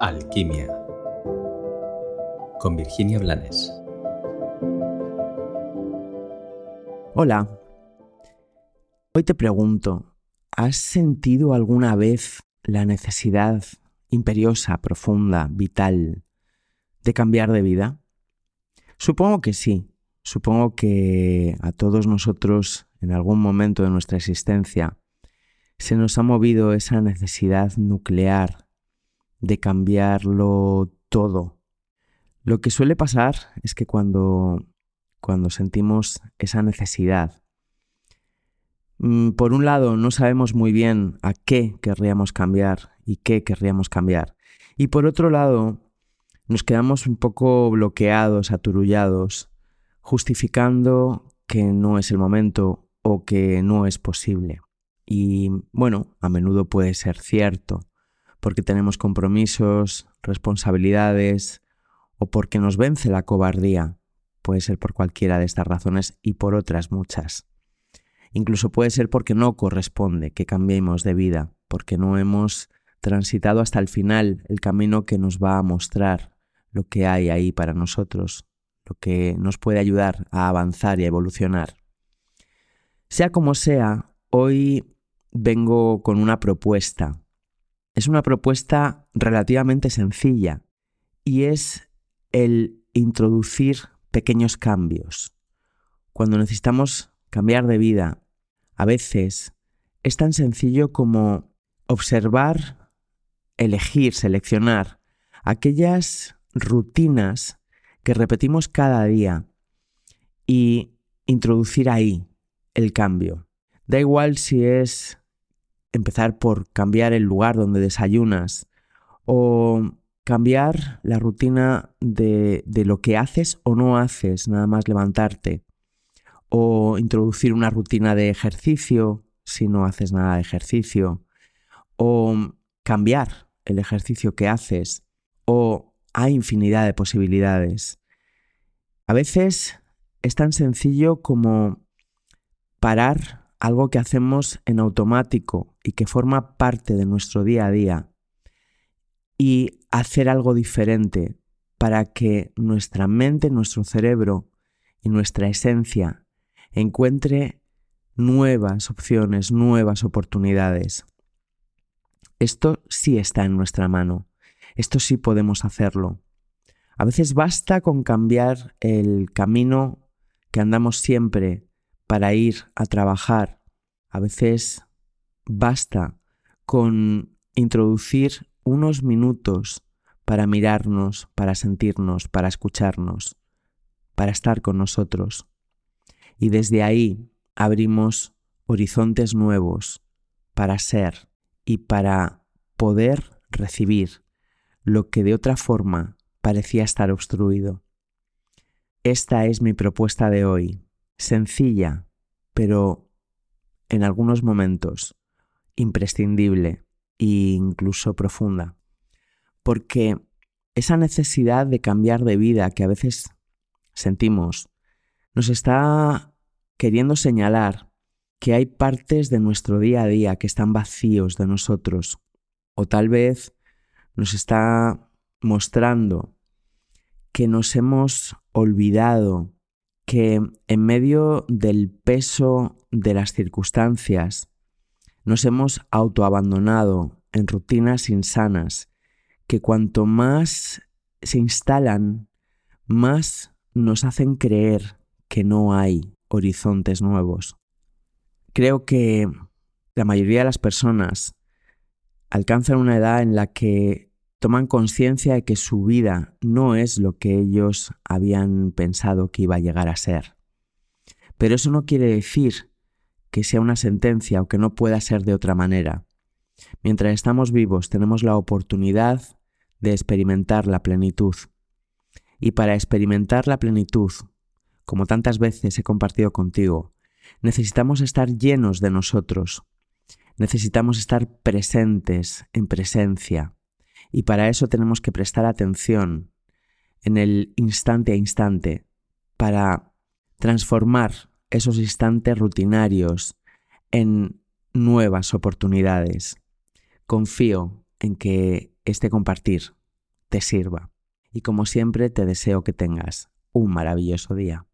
Alquimia con Virginia Blanes. Hola. Hoy te pregunto, ¿has sentido alguna vez la necesidad imperiosa, profunda, vital de cambiar de vida? Supongo que sí. Supongo que a todos nosotros en algún momento de nuestra existencia se nos ha movido esa necesidad nuclear de cambiarlo todo. Lo que suele pasar es que cuando, cuando sentimos esa necesidad, mm, por un lado no sabemos muy bien a qué querríamos cambiar y qué querríamos cambiar. Y por otro lado, nos quedamos un poco bloqueados, aturullados, justificando que no es el momento o que no es posible. Y bueno, a menudo puede ser cierto, porque tenemos compromisos, responsabilidades o porque nos vence la cobardía. Puede ser por cualquiera de estas razones y por otras muchas. Incluso puede ser porque no corresponde que cambiemos de vida, porque no hemos transitado hasta el final el camino que nos va a mostrar lo que hay ahí para nosotros, lo que nos puede ayudar a avanzar y a evolucionar. Sea como sea, hoy vengo con una propuesta es una propuesta relativamente sencilla y es el introducir pequeños cambios. Cuando necesitamos cambiar de vida, a veces es tan sencillo como observar, elegir, seleccionar aquellas rutinas que repetimos cada día y introducir ahí el cambio. Da igual si es empezar por cambiar el lugar donde desayunas o cambiar la rutina de, de, lo que haces o no haces, nada más levantarte, o introducir una rutina de ejercicio si no haces nada de ejercicio, o cambiar el ejercicio que haces, o hay infinidad de posibilidades. A veces es tan sencillo como parar algo que hacemos en automático y que forma parte de nuestro día a día y hacer algo diferente para que nuestra mente, nuestro cerebro y nuestra esencia encuentre nuevas opciones, nuevas oportunidades. Esto sí está en nuestra mano, esto sí podemos hacerlo. A veces basta con cambiar el camino que andamos siempre para ir a trabajar. A veces basta con introducir unos minutos para mirarnos, para sentirnos, para escucharnos, para estar con nosotros. Y desde ahí abrimos horizontes nuevos para ser y para poder recibir lo que de otra forma parecía estar obstruido. Esta es mi propuesta de hoy sencilla, pero en algunos momentos imprescindible e incluso profunda. Porque esa necesidad de cambiar de vida que a veces sentimos nos está queriendo señalar que hay partes de nuestro día a día que están vacíos de nosotros. O tal vez nos está mostrando que nos hemos olvidado que en medio del peso de las circunstancias nos hemos autoabandonado en rutinas insanas que cuanto más se instalan, más nos hacen creer que no hay horizontes nuevos. Creo que la mayoría de las personas alcanzan una edad en la que toman conciencia de que su vida no es lo que ellos habían pensado que iba a llegar a ser. Pero eso no quiere decir que sea una sentencia o que no pueda ser de otra manera. Mientras estamos vivos tenemos la oportunidad de experimentar la plenitud. Y para experimentar la plenitud, como tantas veces he compartido contigo, necesitamos estar llenos de nosotros. Necesitamos estar presentes en presencia, y para eso tenemos que prestar atención en el instante a instante para transformar esos instantes rutinarios en nuevas oportunidades. Confío en que este compartir te sirva. Y como siempre te deseo que tengas un maravilloso día.